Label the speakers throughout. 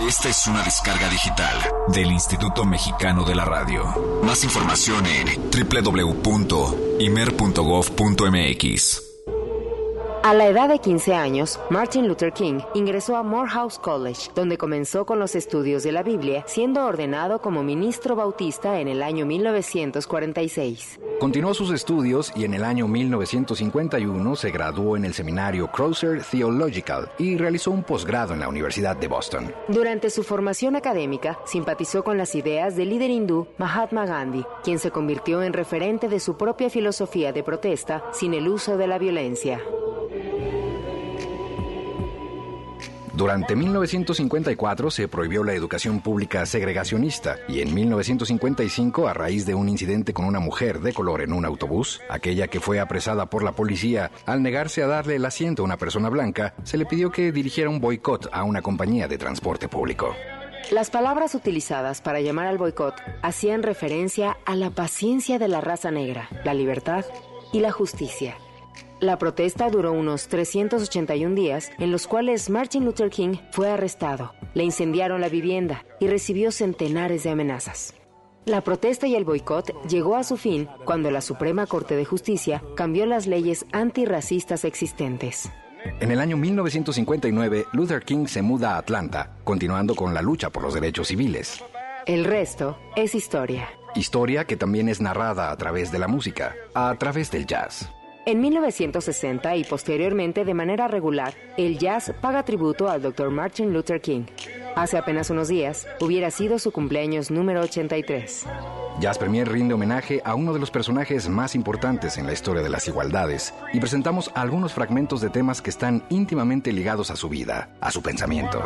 Speaker 1: Esta es una descarga digital del Instituto Mexicano de la Radio. Más información en www.imer.gov.mx.
Speaker 2: A la edad de 15 años, Martin Luther King ingresó a Morehouse College, donde comenzó con los estudios de la Biblia, siendo ordenado como ministro bautista en el año 1946.
Speaker 3: Continuó sus estudios y en el año 1951 se graduó en el seminario Crosser Theological y realizó un posgrado en la Universidad de Boston.
Speaker 2: Durante su formación académica, simpatizó con las ideas del líder hindú Mahatma Gandhi, quien se convirtió en referente de su propia filosofía de protesta sin el uso de la violencia.
Speaker 3: Durante 1954 se prohibió la educación pública segregacionista y en 1955, a raíz de un incidente con una mujer de color en un autobús, aquella que fue apresada por la policía al negarse a darle el asiento a una persona blanca, se le pidió que dirigiera un boicot a una compañía de transporte público.
Speaker 2: Las palabras utilizadas para llamar al boicot hacían referencia a la paciencia de la raza negra, la libertad y la justicia. La protesta duró unos 381 días, en los cuales Martin Luther King fue arrestado, le incendiaron la vivienda y recibió centenares de amenazas. La protesta y el boicot llegó a su fin cuando la Suprema Corte de Justicia cambió las leyes antirracistas existentes.
Speaker 3: En el año 1959, Luther King se muda a Atlanta, continuando con la lucha por los derechos civiles.
Speaker 2: El resto es historia.
Speaker 3: Historia que también es narrada a través de la música, a través del jazz.
Speaker 2: En 1960 y posteriormente de manera regular, el jazz paga tributo al Dr. Martin Luther King. Hace apenas unos días hubiera sido su cumpleaños número 83.
Speaker 3: Jazz Premier rinde homenaje a uno de los personajes más importantes en la historia de las igualdades y presentamos algunos fragmentos de temas que están íntimamente ligados a su vida, a su pensamiento.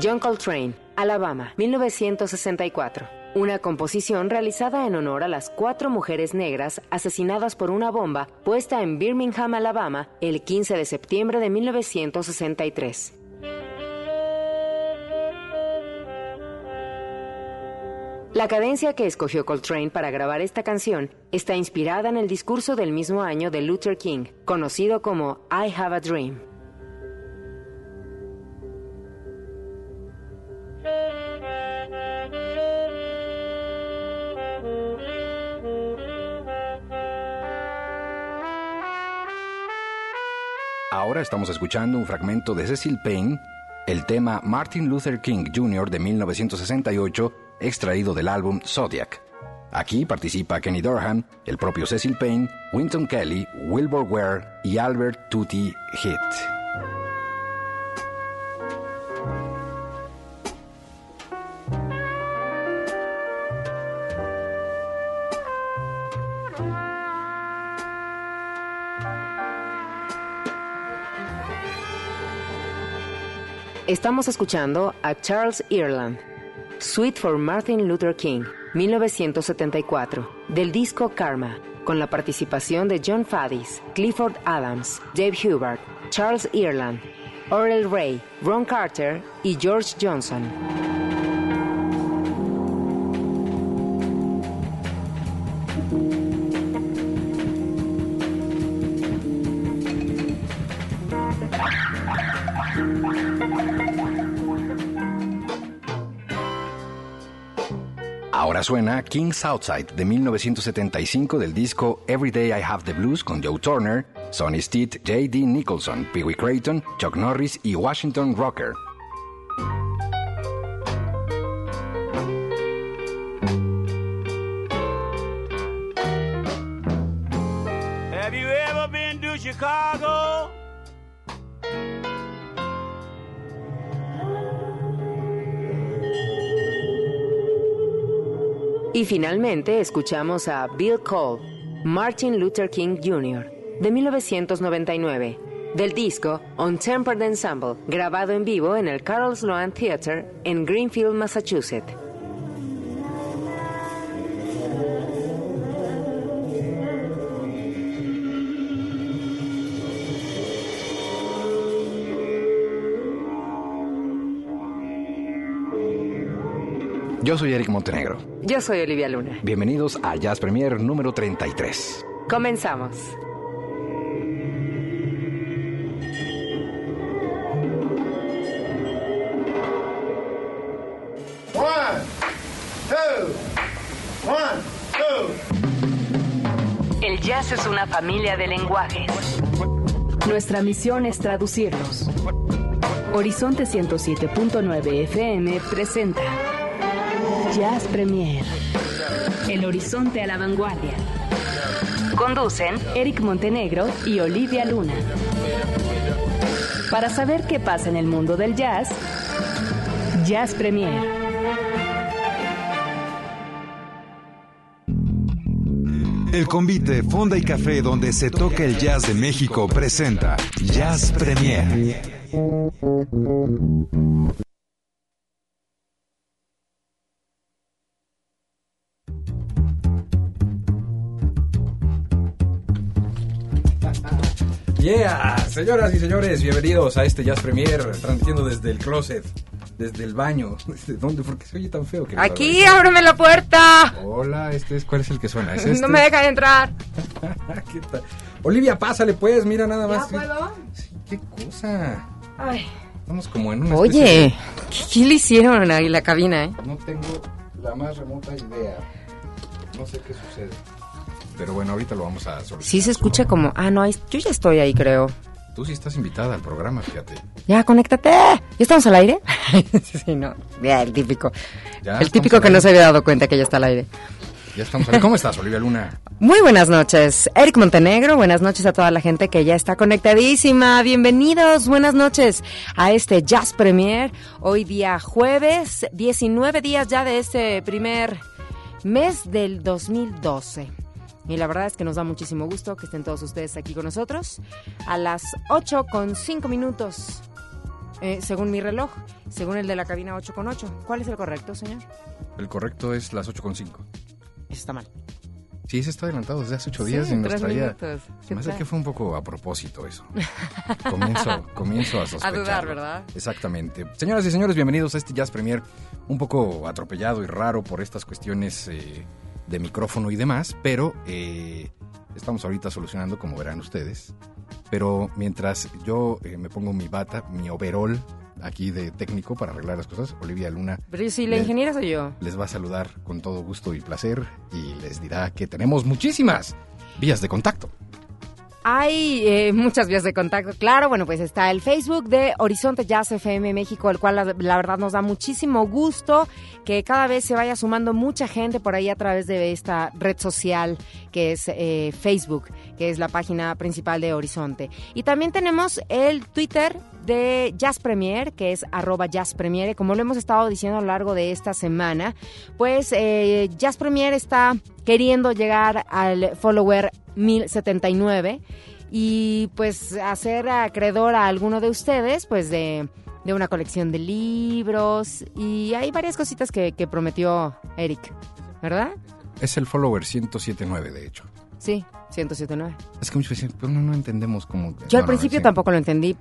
Speaker 2: John Coltrane, Alabama, 1964. Una composición realizada en honor a las cuatro mujeres negras asesinadas por una bomba puesta en Birmingham, Alabama, el 15 de septiembre de 1963. La cadencia que escogió Coltrane para grabar esta canción está inspirada en el discurso del mismo año de Luther King, conocido como I Have a Dream.
Speaker 3: Ahora estamos escuchando un fragmento de Cecil Payne, el tema Martin Luther King Jr. de 1968, extraído del álbum Zodiac. Aquí participa Kenny Dorham, el propio Cecil Payne, Winton Kelly, Wilbur Ware y Albert Tutti Hit.
Speaker 2: Estamos escuchando a Charles Ireland, Suite for Martin Luther King, 1974, del disco Karma, con la participación de John Faddis, Clifford Adams, Dave Hubert, Charles Ireland, Orel Ray, Ron Carter y George Johnson.
Speaker 3: Suena King's Outside de 1975 del disco Every Day I Have the Blues con Joe Turner, Sonny Stitt, J.D. Nicholson, Pee Wee Creighton, Chuck Norris y Washington Rocker.
Speaker 2: Y finalmente escuchamos a Bill Cole, Martin Luther King Jr., de 1999, del disco On Tempered Ensemble, grabado en vivo en el Carol Sloan Theater en Greenfield, Massachusetts.
Speaker 3: Yo soy Eric Montenegro.
Speaker 2: Yo soy Olivia Luna.
Speaker 3: Bienvenidos a Jazz Premier número 33.
Speaker 2: Comenzamos. One, two, one, two.
Speaker 4: El jazz es una familia de lenguajes. Nuestra misión es traducirlos. Horizonte 107.9 FM presenta. Jazz Premier. El horizonte a la vanguardia. Conducen Eric Montenegro y Olivia Luna. Para saber qué pasa en el mundo del jazz, Jazz Premier.
Speaker 5: El convite Fonda y Café donde se toca el jazz de México presenta Jazz Premier.
Speaker 3: Yeah, señoras y señores, bienvenidos a este Jazz Premier, transmitiendo desde el closet, desde el baño. ¿Desde dónde? Porque se oye tan feo que
Speaker 2: Aquí, ábreme la puerta.
Speaker 3: Hola, este es, ¿cuál es el que suena? ¿Es este?
Speaker 2: No me dejan entrar.
Speaker 3: ¿Qué tal? Olivia, pásale pues, mira nada más.
Speaker 2: ¿Ya puedo?
Speaker 3: Sí, qué cosa.
Speaker 2: Ay.
Speaker 3: Estamos como en una
Speaker 2: Oye,
Speaker 3: especie
Speaker 2: ¿qué, qué le hicieron ahí la cabina, eh?
Speaker 3: No tengo la más remota idea. No sé qué sucede. Pero bueno, ahorita lo vamos a solucionar.
Speaker 2: Sí se escucha como... Ah, no, yo ya estoy ahí, creo.
Speaker 3: Tú sí estás invitada al programa, fíjate.
Speaker 2: Ya, conéctate. ¿Ya estamos al aire? sí, no. Ya, el típico.
Speaker 3: Ya
Speaker 2: el típico
Speaker 3: al
Speaker 2: que no
Speaker 3: aire.
Speaker 2: se había dado cuenta que ya está al aire.
Speaker 3: Ya estamos ahí. ¿Cómo estás, Olivia Luna?
Speaker 2: Muy buenas noches, Eric Montenegro. Buenas noches a toda la gente que ya está conectadísima. Bienvenidos, buenas noches a este Jazz Premier. Hoy día jueves, 19 días ya de este primer mes del 2012. Y la verdad es que nos da muchísimo gusto que estén todos ustedes aquí con nosotros a las 8 con 5 minutos. eh, según mi reloj, según el de la cabina 8 con 8. ¿Cuál es el correcto, señor?
Speaker 3: El correcto es las 8.5.
Speaker 2: Eso está mal.
Speaker 3: Sí, ese está adelantado desde hace ocho días
Speaker 2: Sí, minutos.
Speaker 3: Se
Speaker 2: ¿Qué
Speaker 3: me hace que fue un poco a propósito eso. comienzo, comienzo a sospechar.
Speaker 2: dudar, ¿verdad?
Speaker 3: Exactamente. Señoras y señores, bienvenidos a este Jazz Premier, un poco atropellado y raro por estas cuestiones eh, de micrófono y demás, pero eh, estamos ahorita solucionando, como verán ustedes. Pero mientras yo eh, me pongo mi bata, mi overall aquí de técnico para arreglar las cosas, Olivia Luna
Speaker 2: Pero si la
Speaker 3: Le-
Speaker 2: ingeniera soy yo.
Speaker 3: les va a saludar con todo gusto y placer y les dirá que tenemos muchísimas vías de contacto.
Speaker 2: Hay eh, muchas vías de contacto, claro. Bueno, pues está el Facebook de Horizonte Jazz FM México, el cual la, verdad nos da muchísimo gusto que cada vez se vaya sumando mucha gente por ahí a través de esta red social que es eh, Facebook, que es la página principal de Horizonte. Y también tenemos el Twitter de Jazz Premier, que es arroba Jazz. Como lo hemos estado diciendo a lo largo de esta semana, pues eh, Jazz Premier está queriendo llegar al follower 1079 y pues hacer acreedor a alguno de ustedes pues de, de una colección de libros y hay varias cositas que, que prometió Eric, ¿verdad?
Speaker 3: Es el follower 1079, de hecho.
Speaker 2: Sí, 1079.
Speaker 3: Es que muchos dicen, pero no, no entendemos cómo...
Speaker 2: Yo al
Speaker 3: No,
Speaker 2: principio tampoco lo entendí.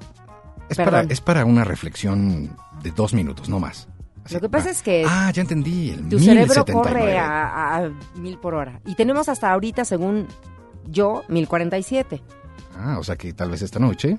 Speaker 3: Es para, es para una reflexión de dos minutos, no más. Así,
Speaker 2: Lo que pasa es que
Speaker 3: Ah, ya entendí, el
Speaker 2: Tu cerebro
Speaker 3: 1079.
Speaker 2: corre a, a- a mil por hora. Y tenemos hasta ahorita, según yo, 1047.
Speaker 3: Ah, o sea que tal vez esta noche...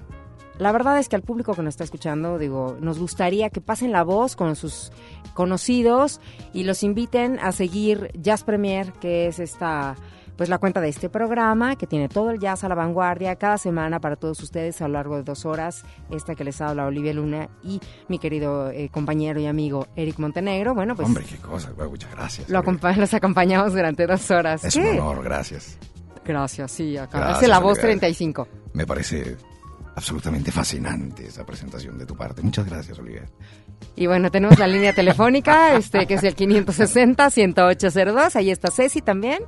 Speaker 2: La verdad es que al público que nos está escuchando, digo, nos gustaría que pasen la voz con sus conocidos y los inviten a seguir Jazz Premier, que es esta, pues la cuenta de este programa, que tiene todo el jazz a la vanguardia cada semana para todos ustedes a lo largo de dos horas. Esta que les habla Olivia Luna y mi querido eh, compañero y amigo Eric Montenegro. Bueno, pues
Speaker 3: Hombre, qué cosa, muchas gracias.
Speaker 2: lo acompa- los acompañamos durante dos horas.
Speaker 3: Es
Speaker 2: ¿Qué?
Speaker 3: un honor, gracias.
Speaker 2: Gracias, sí, acá. Hace la voz
Speaker 3: Olivia.
Speaker 2: 35.
Speaker 3: Me parece absolutamente fascinante esa presentación de tu parte. Muchas gracias, Olivia.
Speaker 2: Y bueno, tenemos la línea telefónica, este que es el 560-10802. Ahí está Ceci también,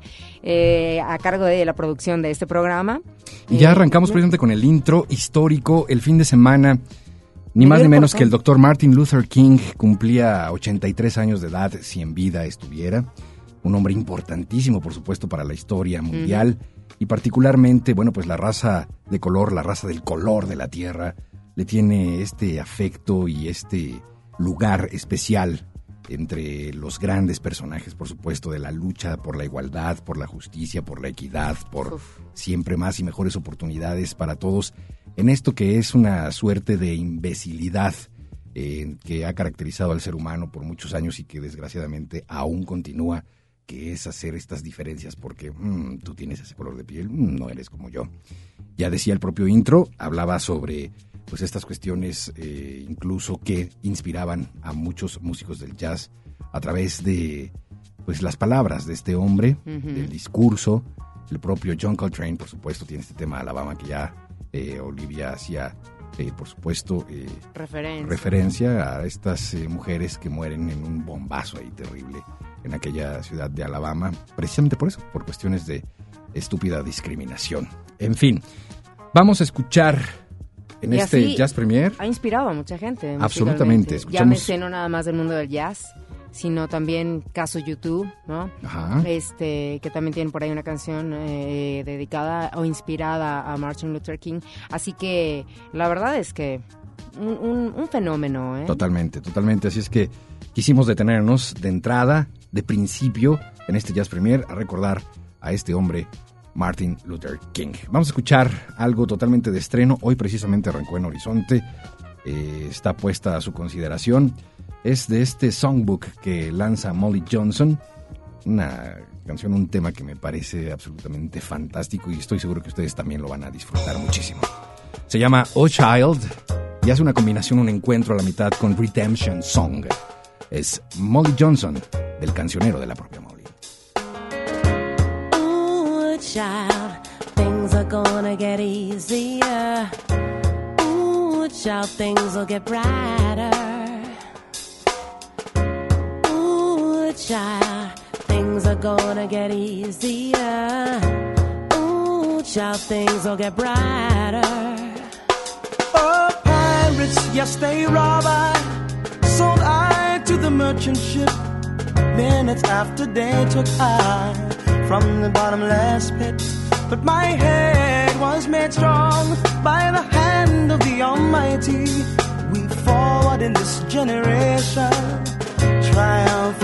Speaker 2: eh, a cargo de la producción de este programa.
Speaker 3: Y ya
Speaker 2: Eh,
Speaker 3: arrancamos precisamente con el intro histórico. El fin de semana, ni más ni menos que el doctor Martin Luther King cumplía 83 años de edad, si en vida estuviera. Un hombre importantísimo, por supuesto, para la historia mundial. Y particularmente, bueno, pues la raza de color, la raza del color de la tierra, le tiene este afecto y este lugar especial entre los grandes personajes, por supuesto, de la lucha por la igualdad, por la justicia, por la equidad, por
Speaker 2: Uf.
Speaker 3: siempre más y mejores oportunidades para todos, en esto que es una suerte de imbecilidad eh, que ha caracterizado al ser humano por muchos años y que desgraciadamente aún continúa
Speaker 6: que es hacer estas diferencias porque mm, tú tienes ese color de piel, mm, no eres como yo. Ya decía el propio intro, hablaba sobre pues estas cuestiones eh, incluso que inspiraban a muchos músicos del jazz a través de pues las palabras de este hombre, del discurso. El propio John Coltrane, por supuesto, tiene este tema de Alabama que ya eh, Olivia hacía, eh, por supuesto,
Speaker 2: referencia.
Speaker 6: referencia a estas mujeres que mueren en un bombazo ahí terrible en aquella ciudad de Alabama, precisamente por eso, por cuestiones de estúpida discriminación. En fin, vamos a escuchar en este Jazz Premier.
Speaker 2: Ha inspirado a mucha gente.
Speaker 6: Absolutamente.
Speaker 2: Ya me sé no nada más del mundo del jazz, sino también caso YouTube, ¿no? Ajá. Este, que también tienen por ahí una canción eh, dedicada o inspirada a Martin Luther King. Así que la verdad es que un, fenómeno, ¿eh?
Speaker 6: Totalmente, totalmente. Así es que quisimos detenernos de entrada, de principio, en este Jazz Premier, a recordar a este hombre Martin Luther King. Vamos a escuchar algo totalmente de estreno. Hoy precisamente arrancó en Horizonte. Eh, está puesta a su consideración. Es de este songbook que lanza Molly Johnson. Una canción, un tema que me parece absolutamente fantástico y estoy seguro que ustedes también lo van a disfrutar muchísimo. Se llama Oh Child y hace una combinación, un encuentro a la mitad con Redemption Song. Es Molly Johnson, del cancionero de la propia Molly. Child, things are gonna get easier. Ooh, child, things will get brighter. Ooh, child, things are gonna get easier. Ooh, child, things will get brighter. Oh, pirates, yes, they rob I. Sold I to the merchant ship. Minutes after they took I from the bottomless pit. But my head was made strong by the hand of the Almighty. We forward in this generation triumphantly.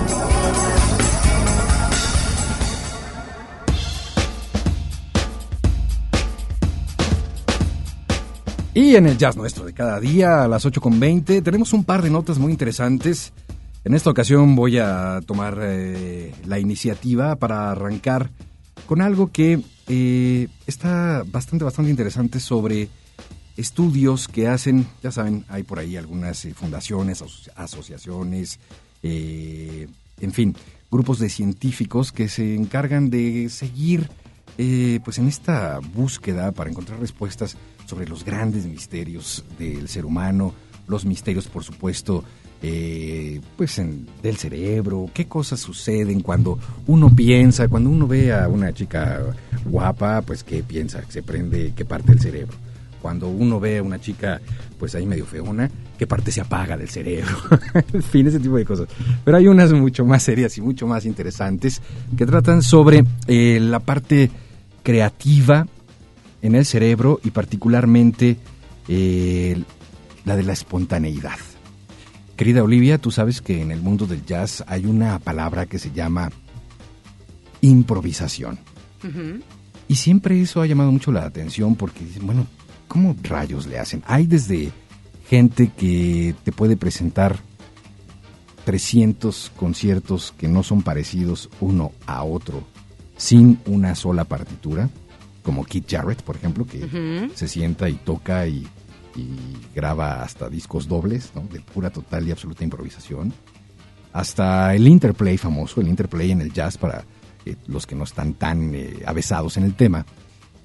Speaker 3: Y en el jazz nuestro de cada día, a las 8.20, tenemos un par de notas muy interesantes. En esta ocasión voy a tomar eh, la iniciativa para arrancar con algo que eh, está bastante, bastante interesante sobre estudios que hacen, ya saben, hay por ahí algunas eh, fundaciones, asociaciones, en fin, grupos de científicos que se encargan de seguir pues en esta búsqueda para encontrar respuestas sobre los grandes misterios del ser humano, los misterios, por supuesto, eh, pues en, del cerebro, qué cosas suceden cuando uno piensa, cuando uno ve a una chica guapa, pues qué piensa, se prende, qué parte del cerebro. Cuando uno ve a una chica, pues ahí medio feona, qué parte se apaga del cerebro. en fin, ese tipo de cosas. Pero hay unas mucho más serias y mucho más interesantes que tratan sobre eh, la parte creativa en el cerebro y particularmente eh, la de la espontaneidad. Querida Olivia, tú sabes que en el mundo del jazz hay una palabra que se llama improvisación. Y siempre eso ha llamado mucho la atención porque dicen, bueno, ¿cómo rayos le hacen? Hay desde gente que te puede presentar 300 conciertos que no son parecidos uno a otro sin una sola partitura como Keith Jarrett, por ejemplo, que se sienta y toca y, graba hasta discos dobles, ¿no? de pura, total y absoluta improvisación. Hasta el interplay famoso, el interplay en el jazz para eh, los que no están tan eh, avesados en el tema,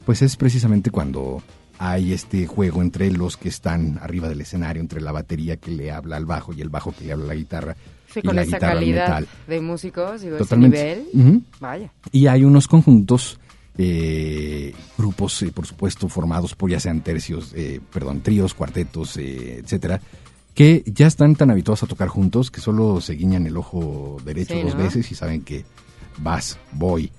Speaker 3: pues es precisamente cuando hay este juego entre los que están arriba del escenario, entre la batería que le habla al bajo y el bajo que le habla a la guitarra.
Speaker 2: Sí, con esa calidad de músicos, y ese nivel. Vaya.
Speaker 3: Y hay unos conjuntos eh, grupos, eh, por supuesto, formados por ya sean tercios, eh, perdón, tríos, cuartetos, eh, etcétera, que ya están tan habituados a tocar juntos que solo se guiñan el ojo derecho dos veces y saben que vas, voy,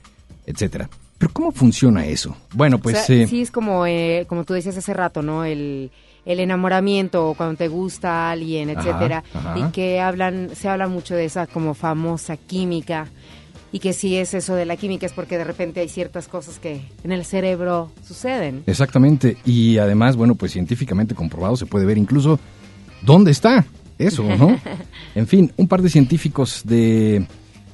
Speaker 3: etcétera. Pero ¿cómo funciona eso? Bueno, pues...
Speaker 2: sí, es como, como tú decías hace rato, ¿no? El, el enamoramiento, cuando te gusta alguien, etcétera, y que hablan, se habla mucho de esa como famosa química y que si es eso de la química es porque de repente hay ciertas cosas que en el cerebro suceden.
Speaker 3: Exactamente, y además, bueno, pues científicamente comprobado se puede ver incluso dónde está eso, ¿no? en fin, un par de científicos de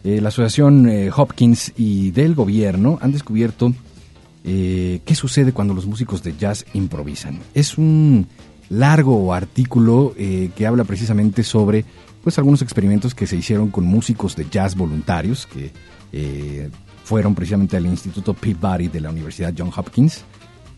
Speaker 3: eh, la Asociación eh, Hopkins y del gobierno han descubierto eh, qué sucede cuando los músicos de jazz improvisan. Es un largo artículo que habla precisamente sobre pues algunos experimentos que se hicieron con músicos de jazz voluntarios que eh, fueron precisamente al Instituto Peabody de la Universidad John Hopkins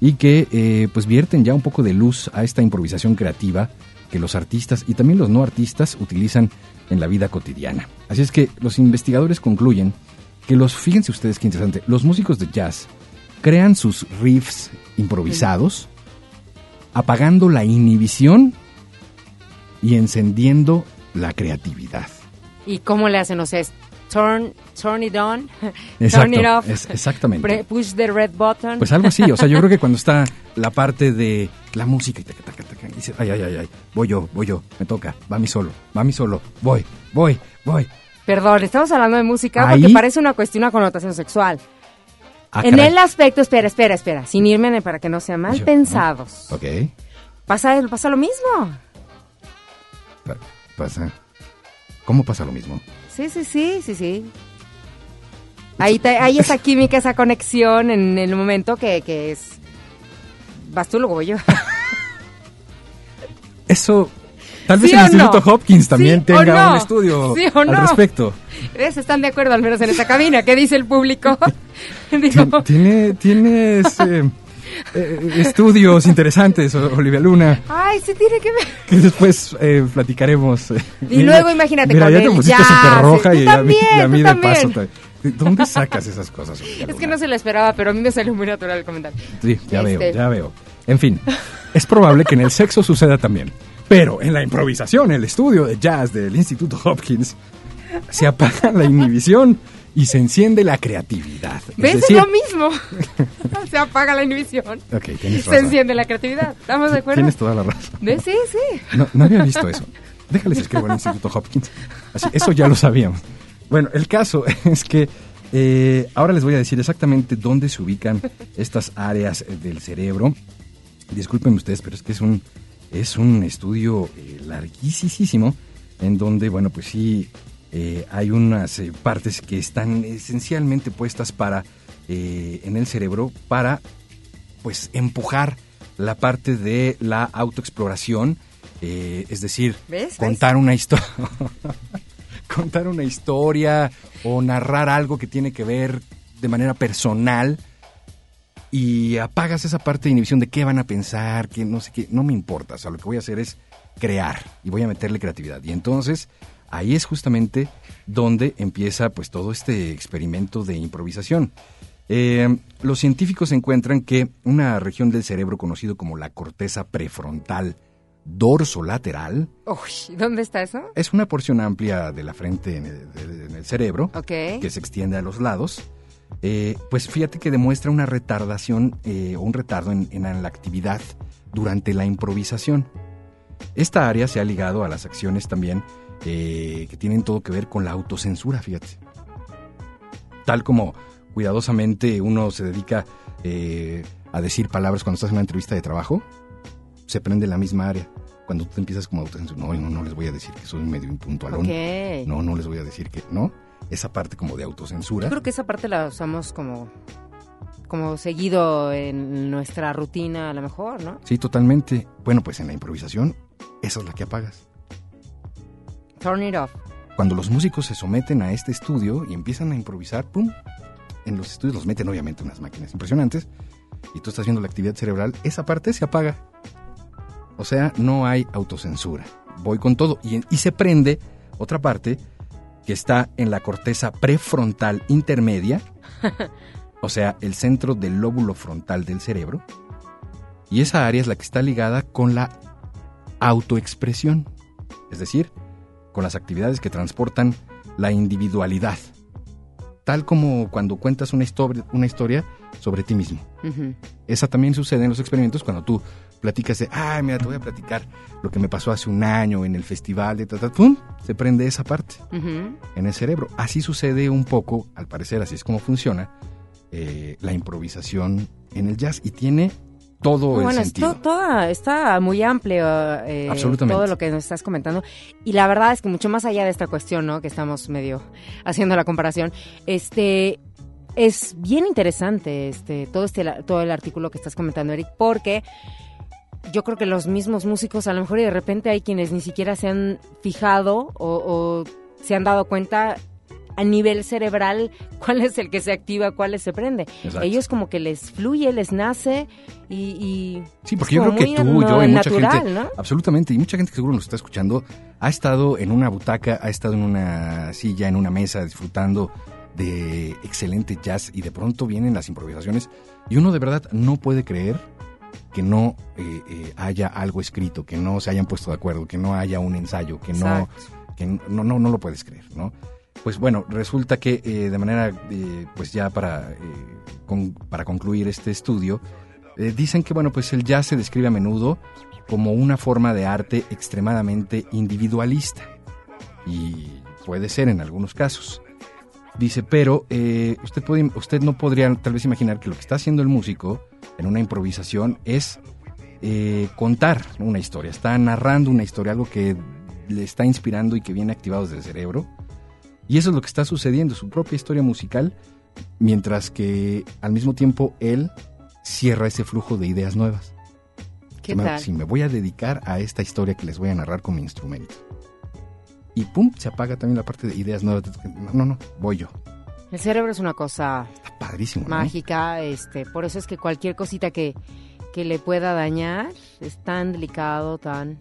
Speaker 3: y que eh, pues vierten ya un poco de luz a esta improvisación creativa que los artistas y también los no artistas utilizan en la vida cotidiana. Así es que los investigadores concluyen que los, fíjense ustedes qué interesante, los músicos de jazz crean sus riffs improvisados apagando la inhibición y encendiendo la creatividad.
Speaker 2: ¿Y cómo le hacen? O sea, turn, turn it on, turn it off,
Speaker 3: exactamente.
Speaker 2: push the red button.
Speaker 3: Pues algo así, o sea, yo creo que cuando está la parte de la música y, taca, taca, taca, y dice, ay, ay, ay, ay, voy yo, voy yo, me toca, va mi solo, va mi solo, voy, voy, voy.
Speaker 2: Perdón, estamos hablando de música porque parece una cuestión, una connotación sexual. Ah, en el aspecto, espera, espera, espera, sin irme para que no sean mal pensados.
Speaker 3: Ok.
Speaker 2: Pasa, pasa lo mismo
Speaker 3: pasa. ¿Cómo pasa lo mismo?
Speaker 2: Sí, sí, sí, sí, sí. Ahí hay esa química, esa conexión en el momento que, que es... Vas tú, luego voy yo.
Speaker 3: Eso... Tal vez el Instituto Hopkins también tenga un estudio al respecto.
Speaker 2: ¿Ves? Están de acuerdo, al menos en esta cabina. ¿Qué dice el público?
Speaker 3: Tiene, tienes... Eh, eh, estudios interesantes, Olivia Luna.
Speaker 2: Ay, sí tiene que ver.
Speaker 3: Que después eh, platicaremos.
Speaker 2: Y luego imagínate
Speaker 3: mira,
Speaker 2: con
Speaker 3: ya te pusiste súper roja y, a mí, paso. ¿De dónde sacas esas cosas?
Speaker 2: Es que
Speaker 3: Luna?
Speaker 2: no se lo esperaba, pero a mí me salió muy natural el comentario.
Speaker 3: Sí, ya
Speaker 2: Este-
Speaker 3: veo, ya veo. En fin, es probable que en el sexo suceda también. Pero en la improvisación, el estudio de jazz del Instituto Hopkins, se apaga la inhibición y se enciende la creatividad.
Speaker 2: ¿Ves?
Speaker 3: Es decir,
Speaker 2: lo mismo. se apaga la inhibición.
Speaker 3: Ok, tienes
Speaker 2: Se
Speaker 3: razón.
Speaker 2: enciende la creatividad. ¿Estamos de acuerdo?
Speaker 3: Tienes toda la razón.
Speaker 2: ¿Ves? Sí, sí.
Speaker 3: No, no había visto eso. Déjales escribo en el Instituto Hopkins. Así, eso ya lo sabíamos. Bueno, el caso es que eh, ahora les voy a decir exactamente dónde se ubican estas áreas eh, del cerebro. Disculpen ustedes, pero es que es un, es un estudio eh, larguísimo en donde, bueno, pues sí, eh, hay unas eh, partes que están esencialmente puestas para, eh, en el cerebro para pues empujar la parte de la autoexploración, es decir,
Speaker 2: ¿Ves?
Speaker 3: contar una historia, contar una historia o narrar algo que tiene que ver de manera personal y apagas esa parte de inhibición de qué van a pensar, que no sé qué, no me importa, o sea, lo que voy a hacer es crear y voy a meterle creatividad. Y entonces ahí es justamente donde empieza pues todo este experimento de improvisación. Eh, los científicos encuentran que una región del cerebro conocido como la corteza prefrontal dorsolateral
Speaker 2: Uy, ¿dónde está eso?
Speaker 3: es una porción amplia de la frente en el, de- en el cerebro que se extiende a los lados. Eh, pues fíjate que demuestra una retardación eh, o un retardo en, en la actividad durante la improvisación. Esta área se ha ligado a las acciones también eh, que tienen todo que ver con la autocensura, fíjate. Tal como cuidadosamente uno se dedica eh, a decir palabras cuando estás en una entrevista de trabajo, se prende la misma área. Cuando tú te empiezas como autocensura, no, no, no les voy a decir que soy medio impuntualón.
Speaker 2: Ok.
Speaker 3: No, no les voy a decir que no. Esa parte como de autocensura.
Speaker 2: Yo creo que esa parte la usamos como, como seguido en nuestra rutina, a lo mejor, ¿no?
Speaker 3: Sí, totalmente. Bueno, pues en la improvisación, esa es la que apagas.
Speaker 2: Turn it off.
Speaker 3: Cuando los músicos se someten a este estudio y empiezan a improvisar, ¡pum! En los estudios los meten obviamente unas máquinas impresionantes y tú estás viendo la actividad cerebral, esa parte se apaga. O sea, no hay autocensura. Voy con todo. Y, y se prende otra parte que está en la corteza prefrontal intermedia, o sea, el centro del lóbulo frontal del cerebro. Y esa área es la que está ligada con la autoexpresión, es decir, con las actividades que transportan la individualidad, tal como cuando cuentas una historia, una historia sobre ti mismo.
Speaker 2: Ujú.
Speaker 3: Esa también sucede en los experimentos cuando tú platicas de, ay, mira, te voy a platicar lo que me pasó hace un año en el festival de ta, ta", ¡pum! Se prende esa parte en el cerebro. Así sucede un poco, al parecer, así es como funciona eh, la improvisación en el jazz y tiene todo el
Speaker 2: Bueno, es
Speaker 3: sentido.
Speaker 2: to- toda, está muy amplio eh,
Speaker 3: Absolutamente.
Speaker 2: todo lo que nos estás comentando. Y la verdad es que mucho más allá de esta cuestión, ¿no? Que estamos medio haciendo la comparación, este es bien interesante este todo este todo el artículo que estás comentando, Eric, porque yo creo que los mismos músicos a lo mejor y de repente hay quienes ni siquiera se han fijado o, o se han dado cuenta a nivel cerebral cuál es el que se activa, cuál se prende.
Speaker 3: Exacto.
Speaker 2: Ellos como que les fluye, les nace y... y
Speaker 3: Sí,
Speaker 2: es
Speaker 3: porque yo creo que tú, yo y mucha
Speaker 2: natural,
Speaker 3: gente,
Speaker 2: ¿no?
Speaker 3: absolutamente, y mucha gente que seguro nos está escuchando, ha estado en una butaca, ha estado en una silla, en una mesa, disfrutando de excelente jazz y de pronto vienen las improvisaciones y uno de verdad no puede creer que no eh, eh, haya algo escrito, que no se hayan puesto de acuerdo, que no haya un ensayo, que no,
Speaker 2: Exacto.
Speaker 3: que no, no, no lo puedes creer, ¿no? Pues bueno, resulta que eh, de manera, eh, pues ya para, eh, para concluir este estudio, dicen que bueno, pues el jazz se describe a menudo como una forma de arte extremadamente individualista y puede ser en algunos casos. Dice, pero usted, puede, usted no podría tal vez imaginar que lo que está haciendo el músico en una improvisación es contar una historia, está narrando una historia, algo que le está inspirando y que viene activado desde el cerebro. Y eso es lo que está sucediendo, su propia historia musical, mientras que al mismo tiempo él cierra ese flujo de ideas nuevas.
Speaker 2: ¿Qué
Speaker 3: Si me-
Speaker 2: tal?
Speaker 3: Si me voy a dedicar a esta historia que les voy a narrar con mi instrumento. Y pum, se apaga también la parte de ideas nuevas. No, no, no, voy yo.
Speaker 2: El cerebro es una cosa
Speaker 3: Está padrísimo. ¿no?
Speaker 2: mágica, este, por eso es que cualquier cosita que, que le pueda dañar es tan delicado, tan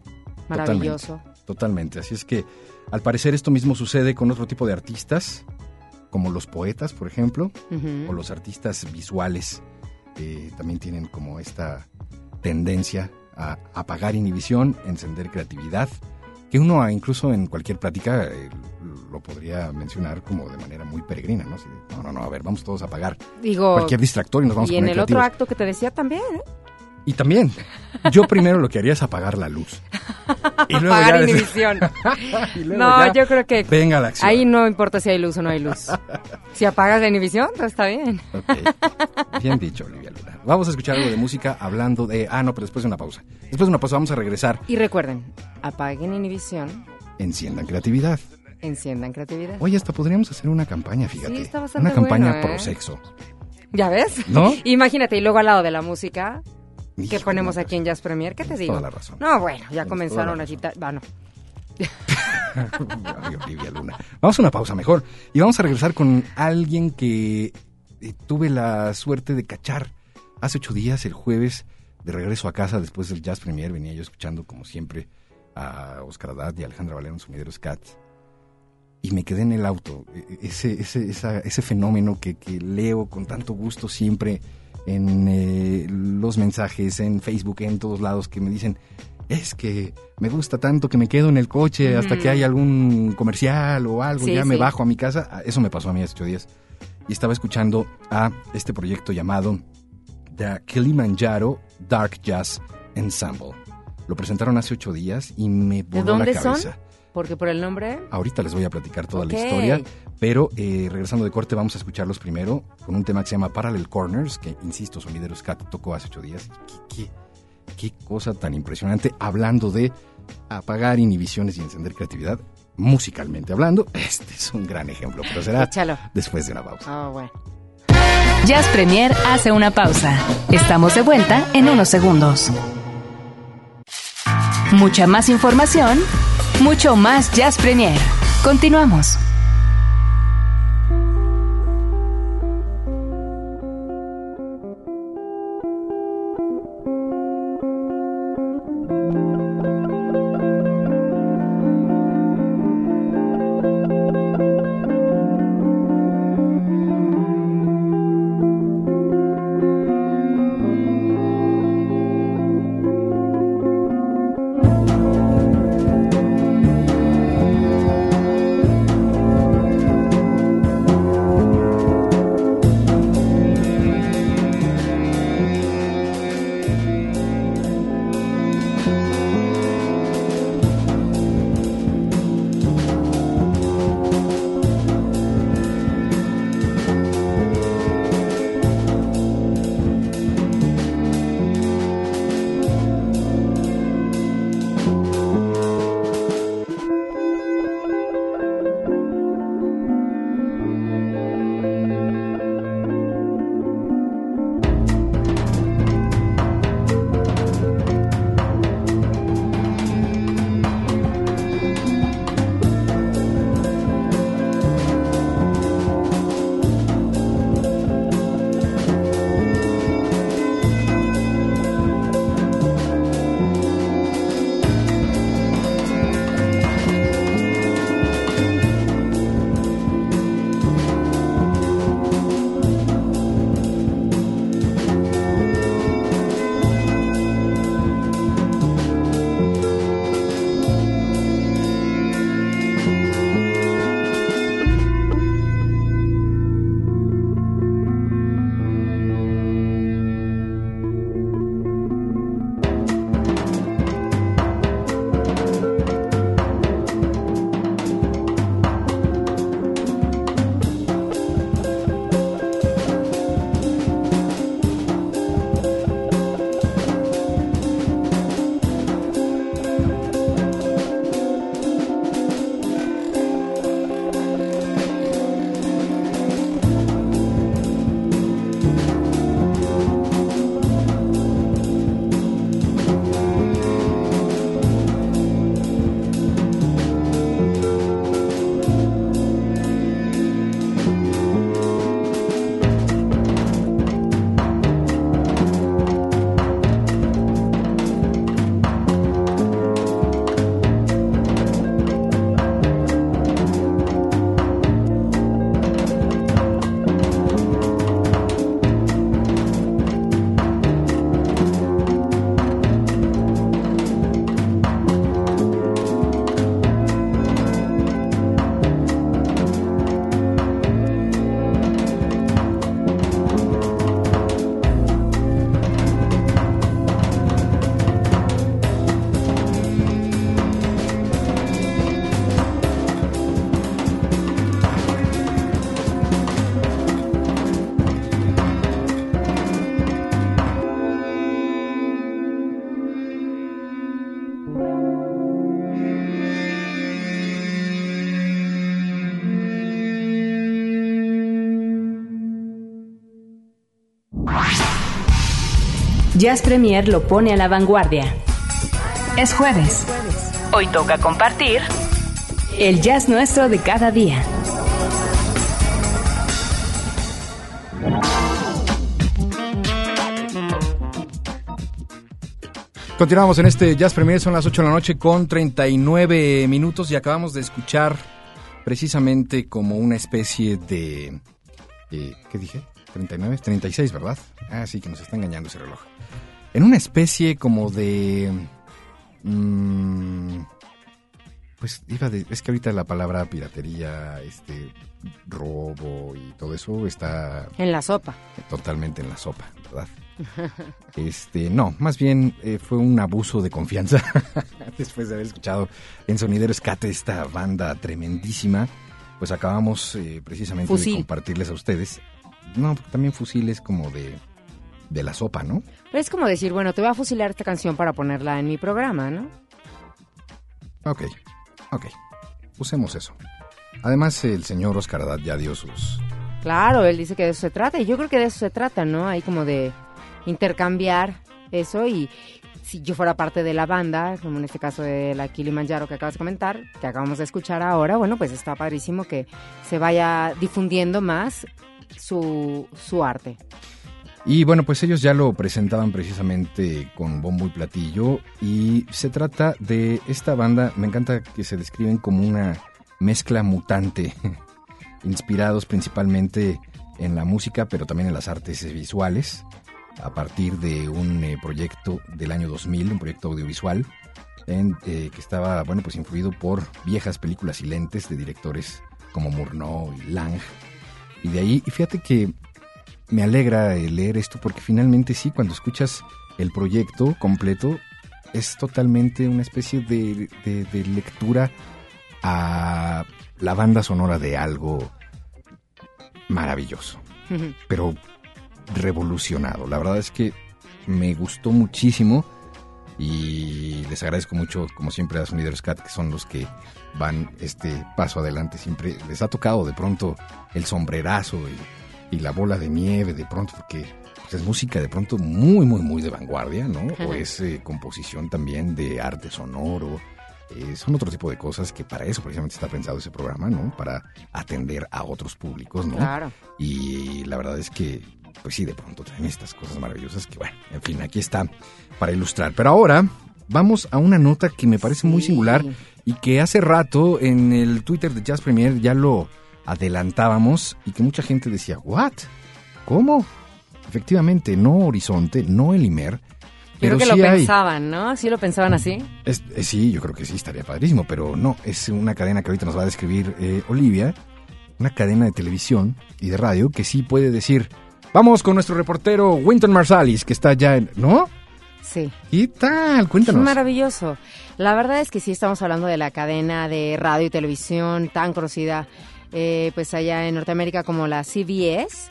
Speaker 2: maravilloso.
Speaker 3: Totalmente. Así es que al parecer esto mismo sucede con otro tipo de artistas, como los poetas, por ejemplo, o los artistas visuales, eh, también tienen como esta tendencia a apagar inhibición, encender creatividad, que uno incluso en cualquier plática eh, lo podría mencionar como de manera muy peregrina, ¿no? No, no, no, a ver, vamos todos a apagar
Speaker 2: Digo,
Speaker 3: cualquier distractor y nos vamos
Speaker 2: y
Speaker 3: a
Speaker 2: en
Speaker 3: poner
Speaker 2: el otro acto que te decía también, ¿eh?
Speaker 3: Y también, yo primero lo que haría es apagar la luz. Y luego
Speaker 2: Apagar
Speaker 3: ya-
Speaker 2: inhibición.
Speaker 3: y luego
Speaker 2: no,
Speaker 3: ya
Speaker 2: yo creo que
Speaker 3: Venga la acción.
Speaker 2: ahí no importa si hay luz o no hay luz. Si apagas la inhibición, todo está bien.
Speaker 3: Bien dicho, Olivia Luna. Vamos a escuchar algo de música hablando de... Ah, no, pero después de una pausa. Después de una pausa vamos a regresar.
Speaker 2: Y recuerden, apaguen inhibición,
Speaker 3: Enciendan creatividad.
Speaker 2: enciendan creatividad.
Speaker 3: Oye, hasta podríamos hacer una campaña, fíjate.
Speaker 2: Sí, está bastante
Speaker 3: una campaña
Speaker 2: bueno, ¿eh?
Speaker 3: pro sexo.
Speaker 2: ¿Ya ves?
Speaker 3: ¿No?
Speaker 2: Imagínate, y luego al lado de la música que
Speaker 3: Híjole,
Speaker 2: ponemos
Speaker 3: no,
Speaker 2: aquí en Jazz Premier, ¿qué te digo?
Speaker 3: toda la razón.
Speaker 2: No, bueno, ya comenzaron a quitar... Bueno,
Speaker 3: Ay, Olivia Luna. Vamos a una pausa mejor. Y vamos a regresar con alguien que eh, tuve la suerte de cachar hace ocho días, el jueves, de regreso a casa después del Jazz Premier. Venía yo escuchando, como siempre, a Oscar Haddad y a Alejandra Valero en Sumideros Cats. Y me quedé en el auto. E- e- Ese, ese, esa- ese fenómeno que, que leo con tanto gusto siempre en eh, los mensajes, en Facebook, en todos lados, que me dicen, es que me gusta tanto que me quedo en el coche hasta que hay algún comercial o algo,
Speaker 2: Sí,
Speaker 3: ya me bajo a mi casa. Ah, Eso me pasó a mí hace ocho días. Y estaba escuchando a este proyecto llamado The Kilimanjaro Dark Jazz Ensemble. Lo presentaron hace ocho días y me
Speaker 2: ¿de
Speaker 3: voló
Speaker 2: dónde
Speaker 3: la
Speaker 2: son? Porque por el nombre...
Speaker 3: Ahorita les voy a platicar toda la historia, pero eh, regresando de corte vamos a escucharlos primero con un tema que se llama Parallel Corners, que insisto, Sonideros Cat tocó hace ocho días. ¿Qué, qué, qué cosa tan impresionante, hablando de apagar inhibiciones y encender creatividad, musicalmente hablando. Este es un gran ejemplo, pero será
Speaker 2: Échalo.
Speaker 3: después de una pausa.
Speaker 2: Ah, bueno.
Speaker 4: Jazz Premier hace una pausa. Estamos de vuelta en unos segundos. Mucha más información, mucho más Jazz Premier. Continuamos. Jazz Premier lo pone a la vanguardia. Es jueves. Hoy toca compartir el jazz nuestro de cada día.
Speaker 3: Continuamos en este Jazz Premier, son las 8 de la noche con 39 minutos y acabamos de escuchar precisamente como una especie de... eh, ¿Qué dije? ¿39? 36, ¿verdad? Ah, sí, que nos está engañando ese reloj. En una especie como de... mm, pues iba de... Es que ahorita la palabra piratería, este, robo y todo eso está
Speaker 2: En la sopa.
Speaker 3: totalmente en la sopa, ¿verdad? Este, no, más bien eh, fue un abuso de confianza después de haber escuchado en Sonidero Escate esta banda tremendísima. Pues acabamos eh, precisamente
Speaker 2: Fusil.
Speaker 3: de compartirles a ustedes. No, también fusiles como de, de la sopa, ¿no?
Speaker 2: Pero es como decir, bueno, te voy a fusilar esta canción para ponerla en mi programa, ¿no?
Speaker 3: Ok, ok. Usemos eso. Además, el señor Oscar Haddad ya dio sus...
Speaker 2: Claro, él dice que de eso se trata y yo creo que de eso se trata, ¿no? Hay como de intercambiar eso y si yo fuera parte de la banda, como en este caso de la Kilimanjaro que acabas de comentar, que acabamos de escuchar ahora, bueno, pues está padrísimo que se vaya difundiendo más su, su arte.
Speaker 3: Y bueno, pues ellos ya lo presentaban precisamente con bombo y platillo y se trata de esta banda, me encanta que se describen como una mezcla mutante, inspirados principalmente en la música, pero también en las artes visuales, a partir de un eh, proyecto del año 2000, un proyecto audiovisual, eh, que estaba, bueno, pues influido por viejas películas y lentes de directores como Murnau y Lang. Y de ahí, y fíjate que me alegra leer esto porque finalmente sí, cuando escuchas el proyecto completo, es totalmente una especie de, de- de lectura a la banda sonora de algo maravilloso, pero revolucionado. La verdad es que me gustó muchísimo y les agradezco mucho, como siempre, a Sonideros Cat, que son los que van este paso adelante. Siempre les ha tocado de pronto el sombrerazo y, y la bola de nieve, de pronto, porque pues, es música de pronto muy, muy, muy de vanguardia, ¿no? O es eh, composición también de arte sonoro. eh, son otro tipo de cosas que para eso precisamente está pensado ese programa, ¿no? Para atender a otros públicos, ¿no?
Speaker 2: Claro.
Speaker 3: Y la verdad es que, pues sí, de pronto traen estas cosas maravillosas que, bueno, en fin, aquí está para ilustrar. Pero ahora vamos a una nota que me parece muy singular y que hace rato en el Twitter de Jazz Premier ya lo adelantábamos y que mucha gente decía, ¿what? ¿Cómo? Efectivamente, no Horizonte, no Elimer,
Speaker 2: Yo
Speaker 3: pero
Speaker 2: creo que
Speaker 3: sí
Speaker 2: lo
Speaker 3: hay.
Speaker 2: pensaban, ¿no? Sí lo pensaban así.
Speaker 3: Es- eh, sí, yo creo que sí, estaría padrísimo, pero no, es una cadena que ahorita nos va a describir eh, Olivia, una cadena de televisión y de radio que sí puede decir, vamos con nuestro reportero Winton Marsalis, que está ya en... ¿No?
Speaker 2: Sí.
Speaker 3: ¿Qué tal?
Speaker 2: Es
Speaker 3: Cuéntanos.
Speaker 2: maravilloso. La verdad es que sí estamos hablando de la cadena de radio y televisión tan conocida eh, pues allá en Norteamérica como la CBS.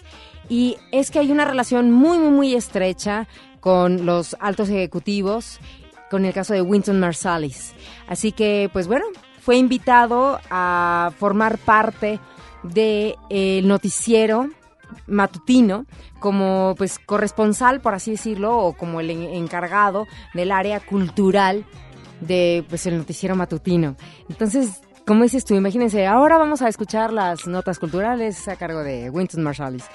Speaker 2: Y es que hay una relación muy, muy, muy estrecha con los altos ejecutivos, con el caso de Winton Marsalis. Así que, pues bueno, fue invitado a formar parte del noticiero matutino como pues corresponsal por así decirlo o como el en- encargado del área cultural de pues el noticiero matutino. Entonces como dices tú imagínense ahora vamos a escuchar las notas culturales a cargo de Winton Marsalis.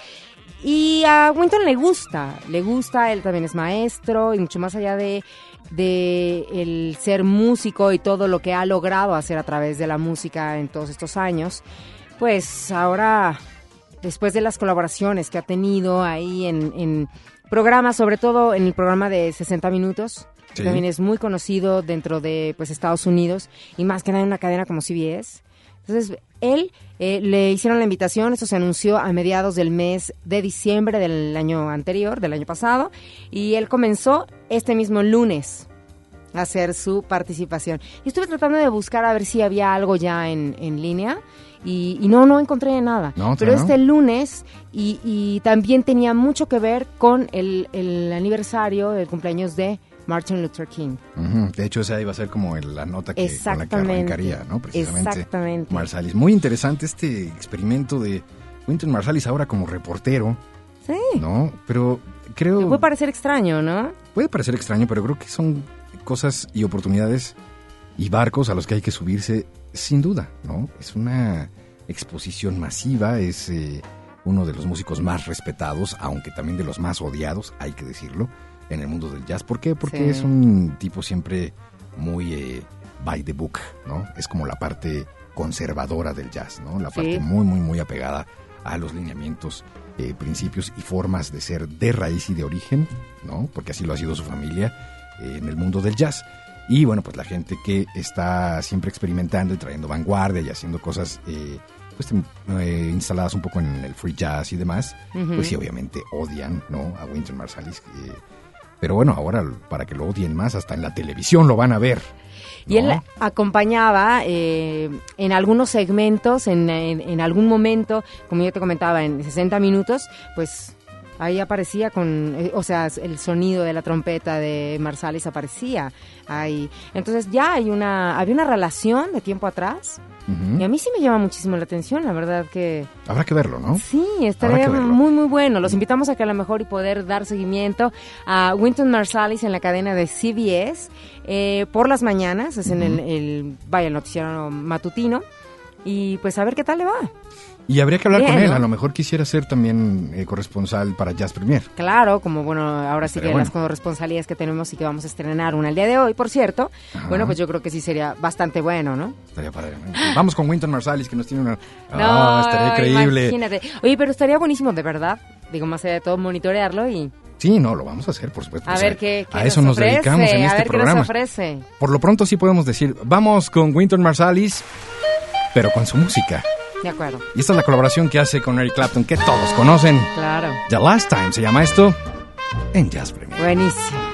Speaker 2: Y a Winton le gusta, le gusta, él también es maestro y mucho más allá de, de el ser músico y todo lo que ha logrado hacer a través de la música en todos estos años, pues ahora, después de las colaboraciones que ha tenido ahí en, en programas, sobre todo en el programa de 60 minutos, que también es muy conocido dentro de pues Estados Unidos y más que nada en una cadena como CBS. Entonces, él eh, le hicieron la invitación, esto se anunció a mediados del mes de diciembre del año anterior, del año pasado, y él comenzó este mismo lunes a hacer su participación. Y estuve tratando de buscar a ver si había algo ya en, en línea y, y no, no encontré nada.
Speaker 3: No,
Speaker 2: Pero
Speaker 3: ¿no?
Speaker 2: este lunes y, y también tenía mucho que ver con el, el aniversario del cumpleaños de Martin Luther King.
Speaker 3: De hecho, esa iba a ser como el- la nota que, con la que arrancaría, ¿no? Precisamente.
Speaker 2: Exactamente.
Speaker 3: Marsalis. Muy interesante este experimento de Winton Marsalis ahora como reportero,
Speaker 2: Sí.
Speaker 3: ¿no? Pero creo...
Speaker 2: puede parecer extraño, ¿no?
Speaker 3: Puede parecer extraño, pero creo que son cosas y oportunidades y barcos a los que hay que subirse sin duda, ¿no? Es una exposición masiva, es eh, uno de los músicos más respetados, aunque también de los más odiados, hay que decirlo, en el mundo del jazz. ¿Por qué? Porque
Speaker 2: Sí.
Speaker 3: es un tipo siempre muy eh, by the book, ¿no? Es como la parte conservadora del jazz, ¿no? La
Speaker 2: Sí.
Speaker 3: parte muy, muy, muy apegada a los lineamientos, eh, principios y formas de ser de raíz y de origen, ¿no? Porque así lo ha sido su familia eh, en el mundo del jazz. Y bueno, pues la gente que está siempre experimentando y trayendo vanguardia y haciendo cosas eh, pues eh, instaladas un poco en el free jazz y demás, pues sí, obviamente odian, ¿no? A Wynton Marsalis. eh, pero bueno, ahora para que lo odien más, hasta en la televisión lo van a ver.
Speaker 2: Y él acompañaba eh, en algunos segmentos, en, en- en algún momento, como yo te comentaba, en 60 minutos, pues ahí aparecía con, eh, o sea, el sonido de la trompeta de Marsalis aparecía ahí. Entonces ya hay una, había una relación de tiempo atrás y a mí sí me llama muchísimo la atención, la verdad que
Speaker 3: Habrá que verlo, ¿no?
Speaker 2: Sí, estaría muy, muy bueno. Los invitamos a que a lo mejor y poder dar seguimiento a Winton Marsalis en la cadena de CBS eh, por las mañanas, es en el, el, vaya, el noticiero matutino, y pues a ver qué tal le va.
Speaker 3: Y habría que hablar
Speaker 2: Bien,
Speaker 3: con él.
Speaker 2: ¿no?
Speaker 3: A lo mejor quisiera ser también eh, corresponsal para Jazz Premier.
Speaker 2: Claro, como bueno, ahora sí que
Speaker 3: bueno.
Speaker 2: las corresponsalías que tenemos y que vamos a estrenar una el día de hoy, por cierto,
Speaker 3: Ajá.
Speaker 2: bueno, pues yo creo que sí sería bastante bueno, ¿no?
Speaker 3: Estaría padre. Vamos con Winton Marsalis, que nos tiene una... Ah, estaría increíble.
Speaker 2: Imagínate. Oye, pero estaría buenísimo, de verdad. Digo, más allá de todo, monitorearlo y
Speaker 3: Sí, no, lo vamos a hacer, por supuesto.
Speaker 2: a ver qué, qué
Speaker 3: A eso nos
Speaker 2: ofrece,
Speaker 3: dedicamos en
Speaker 2: a
Speaker 3: este
Speaker 2: ver qué
Speaker 3: programa.
Speaker 2: nos ofrece.
Speaker 3: Por lo pronto sí podemos decir, vamos con Winton Marsalis, pero con su música.
Speaker 2: De acuerdo,
Speaker 3: Y esta es la colaboración que hace con Eric Clapton, que todos conocen.
Speaker 2: claro.
Speaker 3: The Last Time se llama esto en Jazz Premier.
Speaker 2: Buenísimo.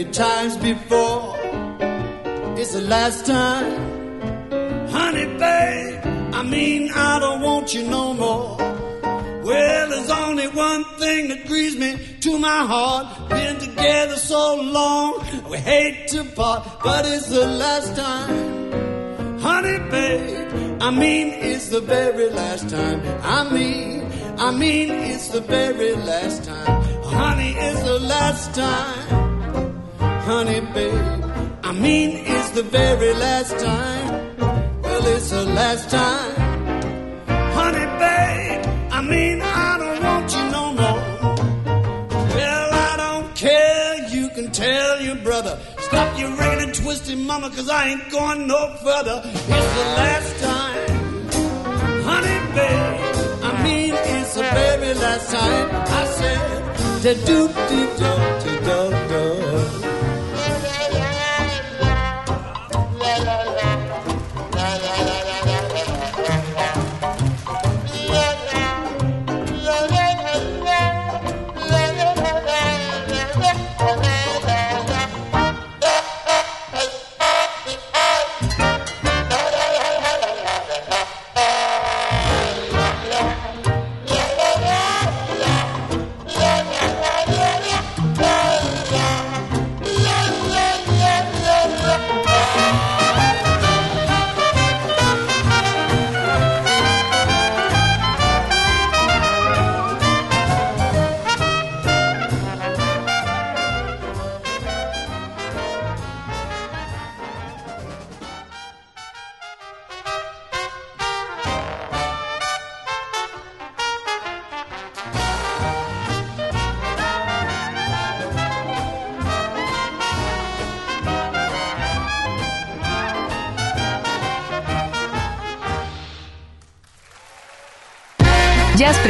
Speaker 7: Many times before. It's the last time, honey, babe. I mean, I don't want you no more. Well, there's only one thing that grieves me to my heart. Been together so long, we hate to part, but it's the last time honey, babe. I mean, it's the very last time. I mean, I mean, it's the very last time. Honey, it's the last time. Stop your ragged and twisted mama, cause I ain't going no further. It's the last time. Honey, babe. I mean, it's the very last time. I said, da do do do do do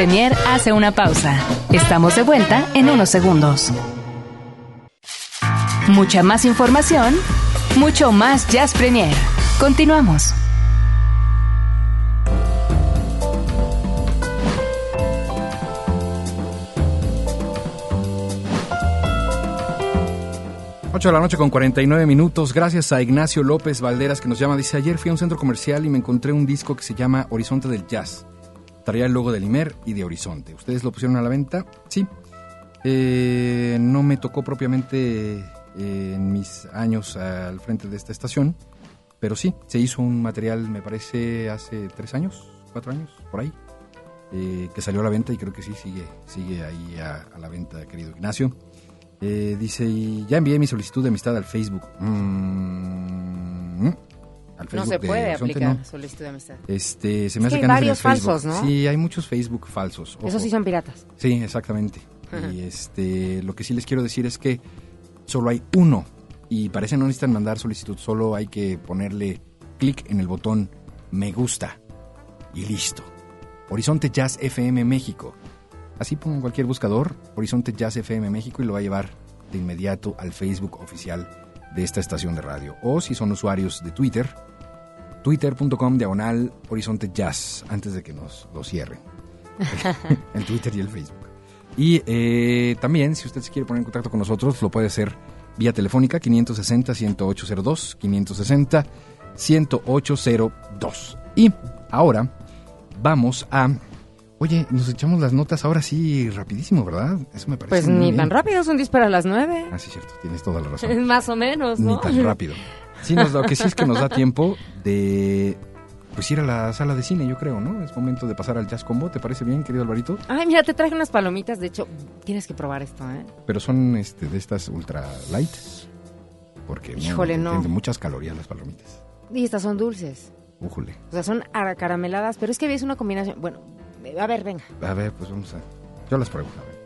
Speaker 4: Premier hace una pausa. Estamos de vuelta en unos segundos. Mucha más información, mucho más Jazz Premier. Continuamos.
Speaker 3: De la noche con 49 minutos. Gracias a Ignacio López Valderas que nos llama. Dice, ayer fui a un centro comercial y me encontré un disco que se llama Horizonte del Jazz. Traía el logo del Imer y de Horizonte. ¿Ustedes lo pusieron a la venta? Sí. Eh, no me tocó propiamente eh, en mis años al frente de esta estación, pero sí, se hizo un material, me parece, hace tres años, cuatro años, por ahí, eh, que salió a la venta y creo que sí, sigue, sigue ahí a, a la venta, querido Ignacio. Eh, dice, y ya envié mi solicitud de amistad al Facebook. Mm, al
Speaker 2: No se
Speaker 3: de
Speaker 2: puede
Speaker 3: Horizonte,
Speaker 2: aplicar
Speaker 3: no.
Speaker 2: solicitud de amistad.
Speaker 3: Este, se me
Speaker 2: Es
Speaker 3: hace
Speaker 2: que hay
Speaker 3: en el
Speaker 2: varios
Speaker 3: Facebook.
Speaker 2: falsos, ¿no?
Speaker 3: Sí, hay muchos Facebook falsos. ojo.
Speaker 2: Esos sí son piratas.
Speaker 3: Sí, exactamente.
Speaker 2: Ajá.
Speaker 3: Y este, lo que sí les quiero decir es que solo hay uno y parece no necesitan mandar solicitud, solo hay que ponerle clic en el botón me gusta y listo. Horizonte Jazz FM México. Así pongan cualquier buscador, Horizonte Jazz FM México y lo va a llevar de inmediato al Facebook oficial de esta estación de radio. O si son usuarios de Twitter, twitter.com diagonal Horizonte Jazz, antes de que nos lo cierren. el Twitter y el Facebook. Y eh, también, si usted se quiere poner en contacto con nosotros, lo puede hacer vía telefónica 560-1802, 560-1802. Y ahora vamos a... Oye, nos echamos las notas ahora sí rapidísimo, ¿verdad? Eso me parece
Speaker 2: Pues
Speaker 3: muy
Speaker 2: ni
Speaker 3: bien.
Speaker 2: tan rápido, es un disparo a las nueve.
Speaker 3: Ah, sí, cierto, tienes toda la razón.
Speaker 2: más o menos, ¿no?
Speaker 3: Ni tan rápido. Sí, nos, lo que sí es que nos da tiempo de pues ir a la sala de cine, yo creo, ¿no? Es momento de pasar al Jazz Combo, ¿te parece bien, querido Alvarito?
Speaker 2: Ay, mira, te traje unas palomitas. De hecho, tienes que probar esto, ¿eh?
Speaker 3: Pero son este, de estas ultra light. Porque
Speaker 2: Híjole, no.
Speaker 3: tienen muchas calorías las palomitas.
Speaker 2: Y estas son dulces.
Speaker 3: Újule.
Speaker 2: O sea, son carameladas, pero es que es una combinación. Bueno, a ver, venga.
Speaker 3: A ver, pues vamos a... Yo las pruebo, a ver.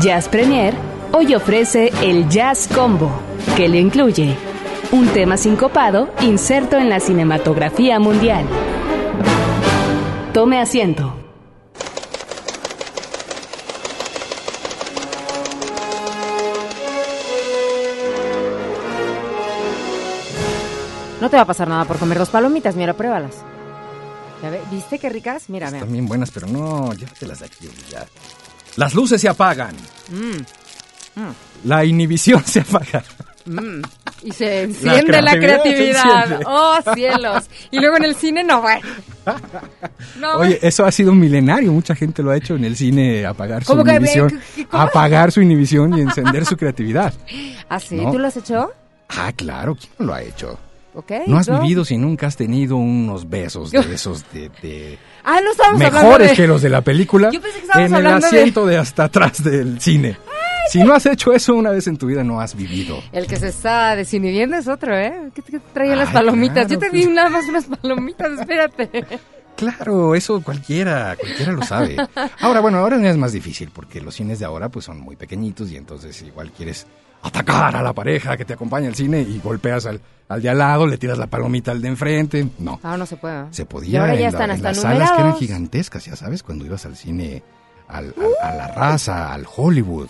Speaker 4: Jazz Premier hoy ofrece el Jazz Combo, que le incluye un tema sincopado inserto en la cinematografía mundial. Tome asiento.
Speaker 2: No te va a pasar nada por comer dos palomitas, mira, pruébalas. Ya ve- ¿Viste qué ricas? Mira, mira.
Speaker 3: Están bien buenas, pero no, llévatelas de aquí ya. Las luces se apagan.
Speaker 2: Mm,
Speaker 3: La inhibición se apaga.
Speaker 2: mm. Y se enciende la
Speaker 3: creatividad.
Speaker 2: Oh, cielos. Y luego en el cine, no. No,
Speaker 3: Oye, eso ha sido milenario. Mucha gente lo ha hecho en el cine, apagar su
Speaker 2: ¿Cómo que-
Speaker 3: inhibición. Apagar su inhibición y encender su creatividad.
Speaker 2: ¿Ah, sí?
Speaker 3: No.
Speaker 2: ¿Tú lo has hecho?
Speaker 3: Ah, claro, ¿quién no lo ha hecho? No has vivido si nunca has tenido unos besos de esos de, de-
Speaker 2: Ah, no
Speaker 3: mejores
Speaker 2: de...
Speaker 3: que los de la película
Speaker 2: Yo pensé que estábamos
Speaker 3: en el
Speaker 2: hablando de-
Speaker 3: asiento de... hasta atrás del cine. Si no has hecho eso una vez en tu vida, no has vivido.
Speaker 2: El que se está desinhibiendo es otro, ¿eh? ¿Qué te traían las palomitas?
Speaker 3: claro,
Speaker 2: Yo te
Speaker 3: pues.
Speaker 2: di nada más unas palomitas, espérate.
Speaker 3: Claro, eso cualquiera, cualquiera lo sabe. Ahora, bueno, ahora es más difícil porque los cines de ahora pues son muy pequeñitos y entonces igual quieres atacar a la pareja que te acompaña al cine y golpeas al, al de al lado, le tiras la palomita al de enfrente. No,
Speaker 2: Ah, no se puede.
Speaker 3: se
Speaker 2: Y
Speaker 3: podía
Speaker 2: ahora
Speaker 3: en,
Speaker 2: ya
Speaker 3: la-
Speaker 2: están
Speaker 3: en
Speaker 2: hasta
Speaker 3: las salas que eran gigantescas, ya sabes, cuando ibas al cine, al, al- a la raza, al Hollywood.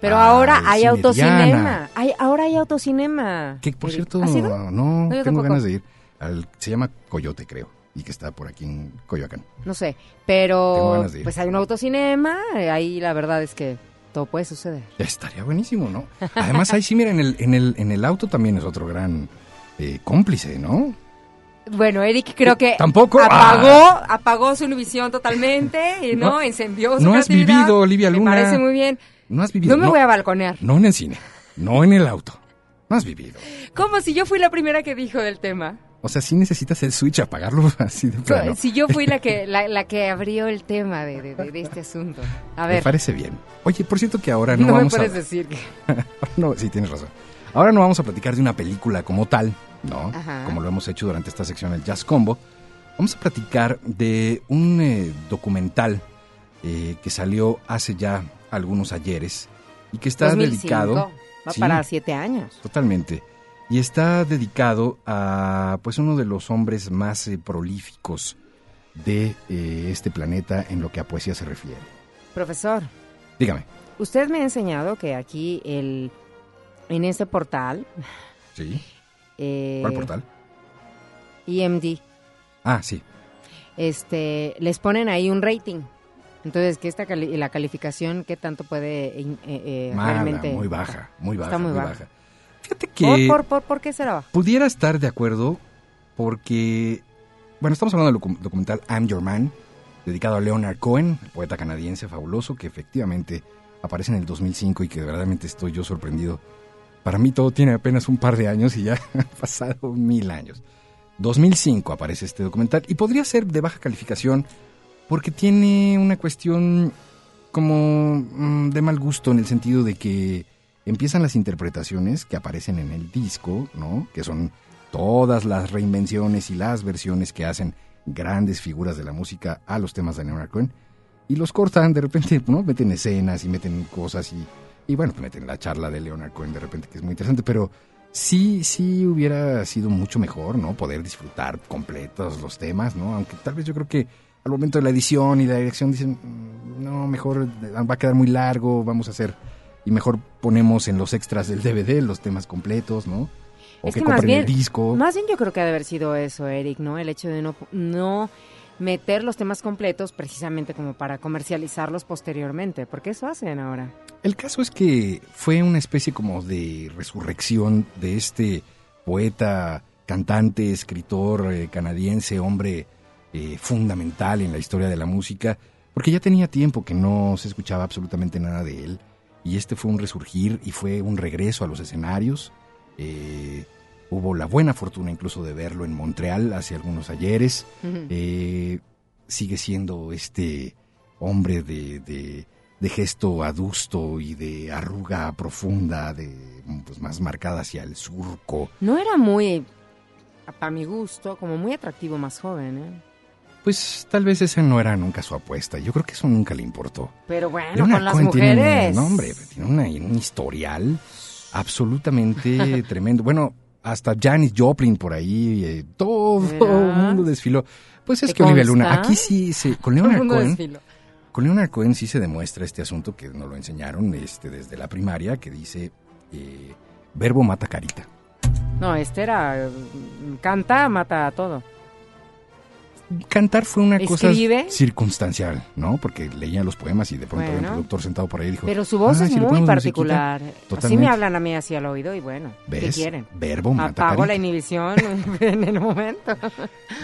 Speaker 2: Pero
Speaker 3: al
Speaker 2: ahora hay
Speaker 3: Cine
Speaker 2: autocinema. Hay, ahora hay autocinema.
Speaker 3: Que por cierto,
Speaker 2: ¿has ido?
Speaker 3: no, tengo
Speaker 2: tampoco.
Speaker 3: ganas de ir. Al- se llama Coyote, creo, y que está por aquí en Coyoacán.
Speaker 2: No sé, pero pues hay un autocinema, eh, ahí la verdad es que todo puede suceder.
Speaker 3: Estaría buenísimo, ¿no? Además, ahí sí, mira, en el, en el, en el auto también es otro gran eh, cómplice, ¿no?
Speaker 2: Bueno, Eric creo que
Speaker 3: ¿Tampoco?
Speaker 2: apagó, apagó su inhibición totalmente y no, encendió su
Speaker 3: no has vivido, Olivia
Speaker 2: Me
Speaker 3: Luna.
Speaker 2: parece muy bien.
Speaker 3: No has vivido.
Speaker 2: No me voy a balconear.
Speaker 3: No en el cine, no en el auto. No has vivido.
Speaker 2: Como si yo fui la primera que dijo del tema.
Speaker 3: O sea, sí necesitas el switch, apagarlo así de plano.
Speaker 2: Si yo fui la que la, la que abrió el tema de, de- este asunto. A
Speaker 3: Me
Speaker 2: ver,
Speaker 3: parece bien. Oye, por cierto que ahora no,
Speaker 2: no, me
Speaker 3: vamos
Speaker 2: puedes
Speaker 3: a...
Speaker 2: decir que...
Speaker 3: no, sí, tienes razón. Ahora no vamos a platicar de una película como tal, ¿no?
Speaker 2: Ajá.
Speaker 3: Como lo hemos hecho durante esta sección, el Jazz Combo. Vamos a platicar de un eh, documental eh, que salió hace ya algunos ayeres y que está
Speaker 2: 2005.
Speaker 3: dedicado...
Speaker 2: Va
Speaker 3: Sí,
Speaker 2: para siete años.
Speaker 3: Totalmente. Y está dedicado a pues uno de los hombres más eh, prolíficos de eh, este planeta en lo que a poesía se refiere.
Speaker 2: Profesor,
Speaker 3: Dígame.
Speaker 2: usted me ha enseñado que aquí el en este portal
Speaker 3: ¿Sí?
Speaker 2: eh,
Speaker 3: ¿Cuál portal?
Speaker 2: EMD
Speaker 3: Ah, sí.
Speaker 2: este les ponen ahí un rating. Entonces, que esta cali- la calificación qué tanto puede eh, eh,
Speaker 3: Mala,
Speaker 2: realmente
Speaker 3: muy baja, muy baja,
Speaker 2: Está muy
Speaker 3: muy
Speaker 2: baja.
Speaker 3: baja. Fíjate que
Speaker 2: ¿Por, por, por, por qué será bajo?
Speaker 3: pudiera estar de acuerdo porque, bueno, estamos hablando del docu- documental I'm Your Man, dedicado a Leonard Cohen, el poeta canadiense fabuloso, que efectivamente aparece en el 2005 y que verdaderamente estoy yo sorprendido. Para mí todo tiene apenas un par de años y ya han pasado mil años. 2005 aparece este documental y podría ser de baja calificación porque tiene una cuestión como mm, de mal gusto en el sentido de que empiezan las interpretaciones que aparecen en el disco, ¿no? Que son todas las reinvenciones y las versiones que hacen grandes figuras de la música a los temas de Leonard Cohen y los cortan de repente, ¿no? Meten escenas y meten cosas y, y bueno, pues meten la charla de Leonard Cohen de repente que es muy interesante, pero sí, sí hubiera sido mucho mejor, ¿no? Poder disfrutar completos los temas, ¿no? Aunque tal vez yo creo que al momento de la edición y la dirección dicen, "Mm, no, mejor va a quedar muy largo, vamos a hacer, y mejor ponemos en los extras del DVD los temas completos, ¿no? O
Speaker 2: Es
Speaker 3: que,
Speaker 2: que más
Speaker 3: compren
Speaker 2: bien,
Speaker 3: el disco.
Speaker 2: más bien yo creo que ha de haber sido eso, Eric, ¿no? El hecho de no, no meter los temas completos precisamente como para comercializarlos posteriormente, porque eso hacen ahora.
Speaker 3: El caso es que fue una especie como de resurrección de este poeta, cantante, escritor eh, canadiense, hombre eh, fundamental en la historia de la música, porque ya tenía tiempo que no se escuchaba absolutamente nada de él, y este fue un resurgir y fue un regreso a los escenarios. Eh, hubo la buena fortuna incluso de verlo en Montreal hace algunos ayeres. Eh, sigue siendo este hombre de, de- de gesto adusto y de arruga profunda, de pues, más marcada hacia el surco.
Speaker 2: No era muy, para mi gusto, como muy atractivo más joven, ¿eh?
Speaker 3: Pues tal vez esa no era nunca su apuesta. Yo creo que eso nunca le importó.
Speaker 2: Pero bueno, con las
Speaker 3: Cohen tiene un-
Speaker 2: mujeres.
Speaker 3: no, hombre, tiene una- un historial absolutamente tremendo. Bueno, hasta Janis Joplin por ahí, eh, todo el mundo desfiló. Pues es
Speaker 2: ¿Te
Speaker 3: que Olivia? Luna, aquí sí, se, con
Speaker 2: mundo
Speaker 3: Cohen, con Leonard Cohen sí se demuestra este asunto que nos lo enseñaron este, desde la primaria, que dice, eh, verbo mata carita.
Speaker 2: No, este era, canta, mata a todo.
Speaker 3: Cantar fue una
Speaker 2: ¿Escribe?
Speaker 3: cosa circunstancial, ¿no? Porque leía los poemas y de pronto había un
Speaker 2: Bueno.
Speaker 3: productor sentado por ahí y dijo...
Speaker 2: Pero su voz
Speaker 3: "Ah,
Speaker 2: es
Speaker 3: si
Speaker 2: muy particular.
Speaker 3: musiquita".
Speaker 2: Así me hablan a mí así al oído y bueno, ¿qué
Speaker 3: ¿Ves?
Speaker 2: quieren?
Speaker 3: Verbo mata
Speaker 2: Apago la
Speaker 3: carita.
Speaker 2: inhibición en el momento.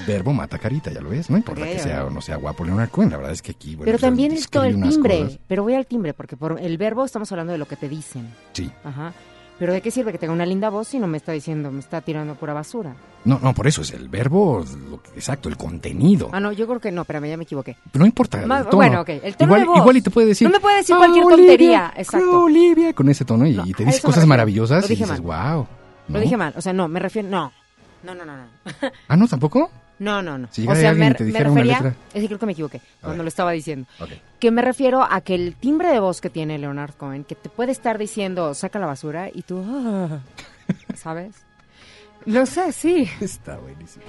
Speaker 3: Verbo mata carita, ya lo ves. No importa que sea o no sea guapo Leonard Cohen, la verdad es que aquí... bueno,
Speaker 2: Pero también es todo el timbre. Pero voy al timbre, porque por el verbo estamos hablando de lo que te dicen.
Speaker 3: Sí.
Speaker 2: Ajá. Pero ¿de qué sirve que tenga una linda voz si no me está diciendo, me está tirando pura basura?
Speaker 3: No, no, por eso es el verbo, lo exacto, el contenido.
Speaker 2: Ah, no, yo creo que no, espérame, ya me equivoqué.
Speaker 3: Pero no importa el
Speaker 2: Más-
Speaker 3: tono.
Speaker 2: bueno, ok, el tono
Speaker 3: igual,
Speaker 2: de voz.
Speaker 3: igual y te puede decir...
Speaker 2: No me puede decir
Speaker 3: "Ah,
Speaker 2: cualquier
Speaker 3: Olivia,
Speaker 2: tontería, exacto.
Speaker 3: Olivia, con ese tono y,
Speaker 2: No,
Speaker 3: y te dice cosas maravillosas
Speaker 2: Lo
Speaker 3: y dices,
Speaker 2: mal.
Speaker 3: wow.
Speaker 2: Lo dije mal, o sea, no, me refiero, no. No, no, no, no.
Speaker 3: Ah, ¿no? ¿Tampoco?
Speaker 2: No, no, no.
Speaker 3: Si
Speaker 2: o sea,
Speaker 3: alguien
Speaker 2: me,
Speaker 3: y te
Speaker 2: me
Speaker 3: dijera una
Speaker 2: refería,
Speaker 3: letra.
Speaker 2: es que creo que me equivoqué cuando lo estaba diciendo.
Speaker 3: Ok.
Speaker 2: Que me refiero a que el timbre de voz que tiene Leonard Cohen, que te puede estar diciendo, saca la basura, y tú, "Ah", ¿sabes? Lo sé, sí.
Speaker 3: Está buenísimo.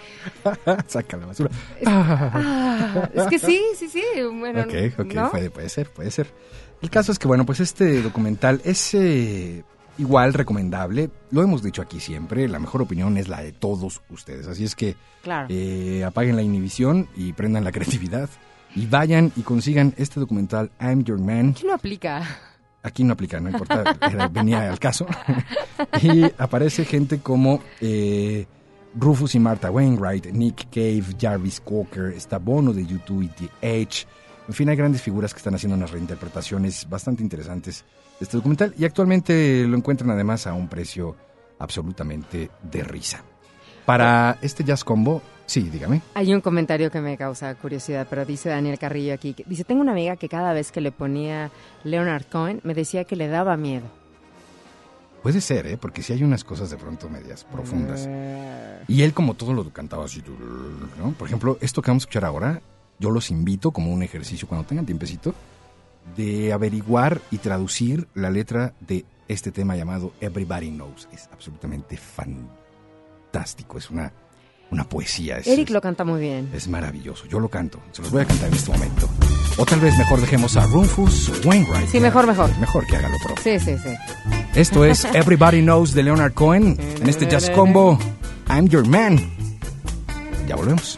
Speaker 3: Saca la basura.
Speaker 2: Ah, es que sí, sí, sí. Bueno,
Speaker 3: ok, ok,
Speaker 2: ¿no?
Speaker 3: puede, puede ser, puede ser. El caso es que, bueno, pues este documental es eh, igual recomendable. Lo hemos dicho aquí siempre, la mejor opinión es la de todos ustedes. Así es que
Speaker 2: Claro.
Speaker 3: eh, apaguen la inhibición y prendan la creatividad. Y vayan y consigan este documental, I'm Your Man.
Speaker 2: ¿Qué no aplica?
Speaker 3: Aquí no aplica, no importa, era- venía al caso. y aparece gente como eh, Rufus y Martha Wainwright, Nick Cave, Jarvis Cocker, está Bono de YouTube y The Edge. En fin, hay grandes figuras que están haciendo unas reinterpretaciones bastante interesantes de este documental y actualmente lo encuentran además a un precio absolutamente de risa. Para este Jazz Combo, sí, dígame.
Speaker 2: Hay un comentario que me causa curiosidad, pero dice Daniel Carrillo aquí. dice, tengo una amiga que cada vez que le ponía Leonard Cohen me decía que le daba miedo.
Speaker 3: Puede ser, ¿eh? Porque sí hay unas cosas de pronto medias profundas.
Speaker 2: Eh,
Speaker 3: Y él como todo lo cantaba así, ¿no? Por ejemplo, esto que vamos a escuchar ahora, yo los invito como un ejercicio cuando tengan tiempecito de averiguar y traducir la letra de este tema llamado Everybody Knows. Es absolutamente fantástico, es una una poesía. Es,
Speaker 2: Eric lo canta muy bien.
Speaker 3: es maravilloso. Yo lo canto. Se los voy a cantar en este momento. O tal vez mejor dejemos a Rufus Wainwright.
Speaker 2: Sí, mejor, mejor.
Speaker 3: Mejor que hágalo propio.
Speaker 2: Sí, sí, sí.
Speaker 3: Esto es Everybody Knows de Leonard Cohen en este jazz combo I'm Your Man. Ya volvemos.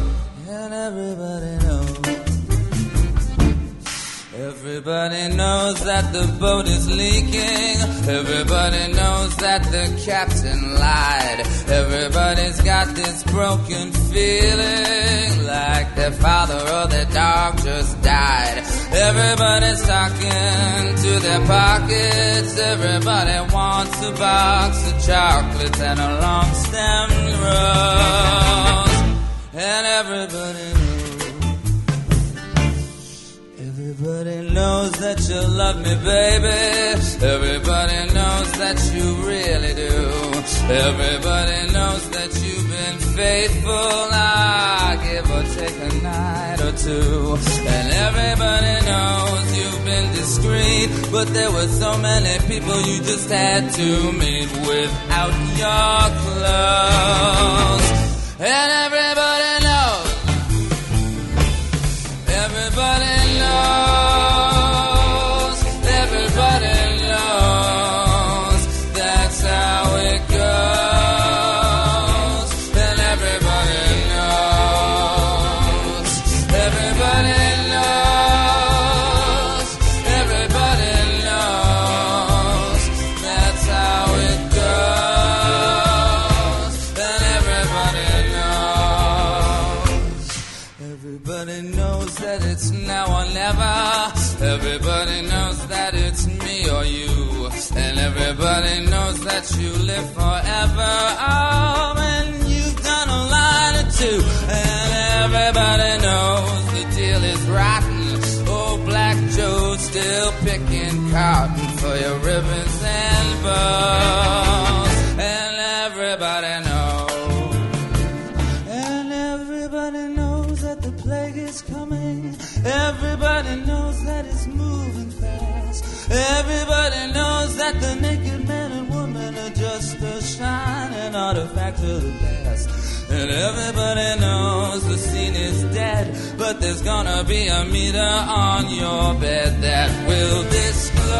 Speaker 8: Everybody knows that the boat is leaking. Everybody knows that the captain lied. Everybody's got this broken feeling like their father or their dog just died. Everybody's talking to their pockets. Everybody wants a box of chocolates and a long stemmed rose. And everybody Everybody knows that you love me, baby. Everybody knows that you really do. Everybody knows that you've been faithful. I give or take a night or two. And everybody knows you've been discreet. But there were so many people you just had to meet without your clothes. And. Everybody forever. Oh, and you've done a two. And everybody knows the deal is rotten. Oh, Black still picking cotton for your ribbons and bows. And everybody knows. And everybody knows that the plague is coming. Everybody knows that it's moving fast. Everybody knows that the naked man just a shining artifact of the past. And everybody knows the scene is dead, but there's gonna be a meter on your bed that will disclose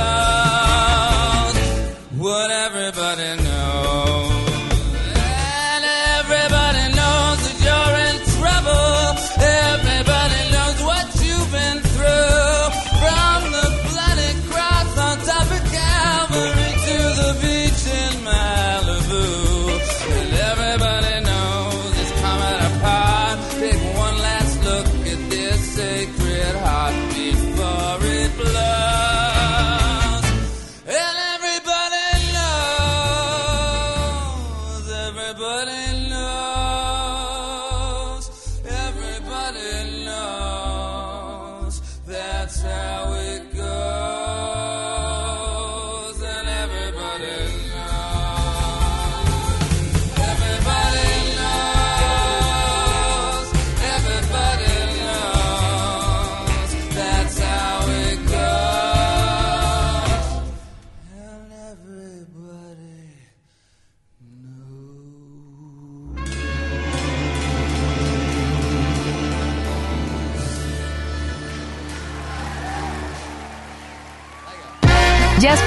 Speaker 8: what everybody knows.